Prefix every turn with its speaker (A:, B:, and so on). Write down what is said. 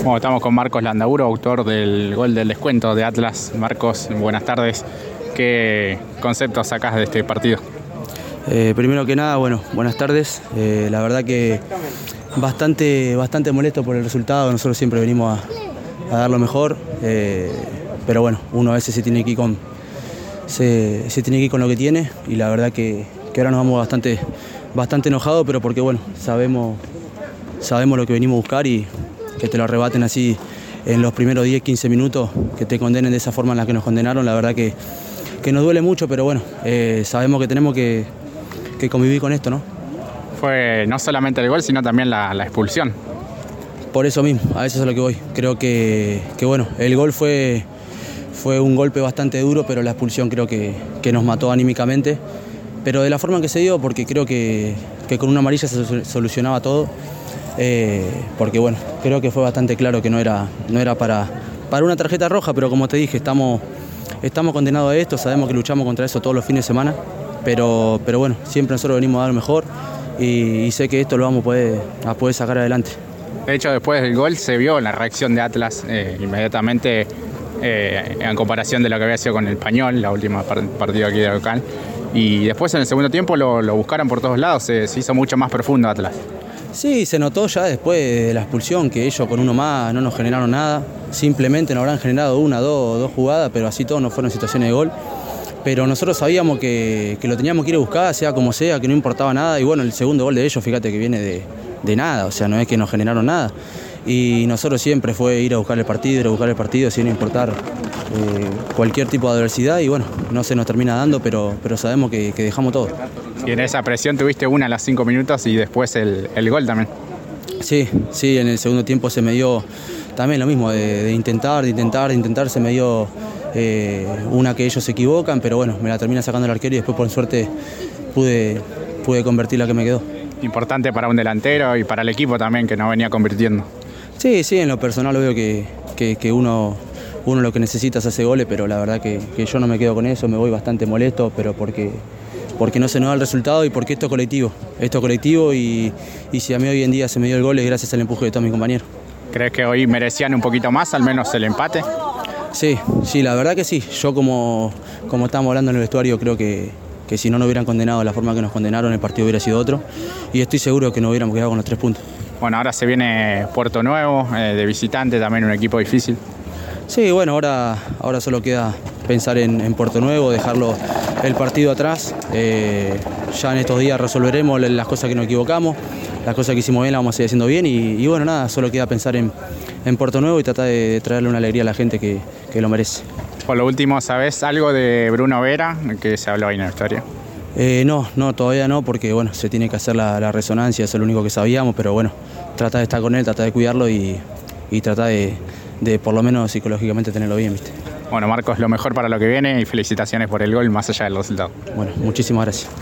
A: Estamos con Marcos Landaburo, autor del gol del descuento de Atlas. Marcos, buenas tardes. ¿Qué conceptos sacas de este partido?
B: Eh, primero que nada, bueno, buenas tardes. Eh, la verdad que bastante, bastante molesto por el resultado. Nosotros siempre venimos a, dar lo mejor. Eh, pero bueno, uno a veces se tiene que ir con, se, tiene que ir con lo que tiene. Y la verdad que, que ahora nos vamos bastante, bastante enojados, pero porque bueno, sabemos, sabemos lo que venimos a buscar y, que te lo arrebaten así en los primeros 10, 15 minutos, que te condenen de esa forma en la que nos condenaron, la verdad que, que nos duele mucho, pero bueno, eh, sabemos que tenemos que, convivir con esto, ¿no?
A: Fue no solamente el gol, sino también la, expulsión.
B: Por eso mismo, a eso es a lo que voy. Creo que, bueno, el gol fue, fue un golpe bastante duro, pero la expulsión creo que, nos mató anímicamente. Pero de la forma en que se dio, porque creo que, que con una amarilla se solucionaba todo. Eh, porque bueno, creo que fue bastante claro que no era, no era para, para una tarjeta roja, pero como te dije, estamos, estamos condenados a esto, sabemos que luchamos contra eso todos los fines de semana, pero, pero bueno, siempre nosotros venimos a dar lo mejor y, sé que esto lo vamos a poder, a poder sacar adelante.
A: De hecho, después del gol se vio la reacción de Atlas eh, inmediatamente eh, en comparación de lo que había sido con el Español, la última partida aquí de local. Y después en el segundo tiempo lo, buscaron por todos lados, se hizo mucho más profundo Atlas.
B: Sí, se notó ya después de la expulsión que ellos con uno más no nos generaron nada. Simplemente nos habrán generado una, dos, dos jugadas, pero así todos no fueron situaciones de gol. Pero nosotros sabíamos que, lo teníamos que ir a buscar, sea como sea, que no importaba nada. Y bueno, el segundo gol de ellos, fíjate que viene de, nada, o sea, no es que nos generaron nada. Y nosotros siempre fue ir a buscar el partido, ir a buscar el partido sin importar eh, cualquier tipo de adversidad. Y bueno, no se nos termina dando, pero, pero sabemos que dejamos todo.
A: Y en esa presión tuviste una a las cinco minutos y después el, gol también.
B: Sí, sí, en el segundo tiempo se me dio también lo mismo, de, intentar, de intentar, de intentar, se me dio eh, una que ellos se equivocan, pero bueno, me la termina sacando el arquero y después por suerte pude, pude convertir la que me quedó.
A: Importante para un delantero y para el equipo también que no venía convirtiendo.
B: Sí, sí, en lo personal veo que, que, uno, uno lo que necesita es hacer goles, pero la verdad que, que yo no me quedo con eso, me voy bastante molesto, pero porque porque no se nos da el resultado y porque esto es colectivo. Esto es colectivo y, si a mí hoy en día se me dio el gol es gracias al empuje de todos mis compañeros.
A: ¿Crees que hoy merecían un poquito más, al menos el empate?
B: Sí, sí, la verdad que sí. Yo como, como estábamos hablando en el vestuario creo que, que si no nos hubieran condenado de la forma que nos condenaron el partido hubiera sido otro y estoy seguro que nos hubiéramos quedado con los tres puntos.
A: Bueno, ahora se viene Puerto Nuevo, eh, de visitante, también un equipo difícil.
B: Sí, bueno, ahora, ahora solo queda pensar en, en Puerto Nuevo, dejarlo el partido atrás. Eh, ya en estos días resolveremos las cosas que nos equivocamos, las cosas que hicimos bien las vamos a seguir haciendo bien y, bueno, nada, solo queda pensar en, Puerto Nuevo y tratar de traerle una alegría a la gente que, lo merece.
A: Por lo último, ¿sabes algo de Bruno Vera que se habló ahí en la historia?
B: Eh, no, no, todavía no, porque bueno, se tiene que hacer la, resonancia, eso es lo único que sabíamos, pero bueno, trata de estar con él, trata de cuidarlo y, y trata de, de por lo menos psicológicamente tenerlo bien, ¿viste?
A: Bueno, Marcos, lo mejor para lo que viene y felicitaciones por el gol más allá del resultado.
B: Bueno, muchísimas gracias.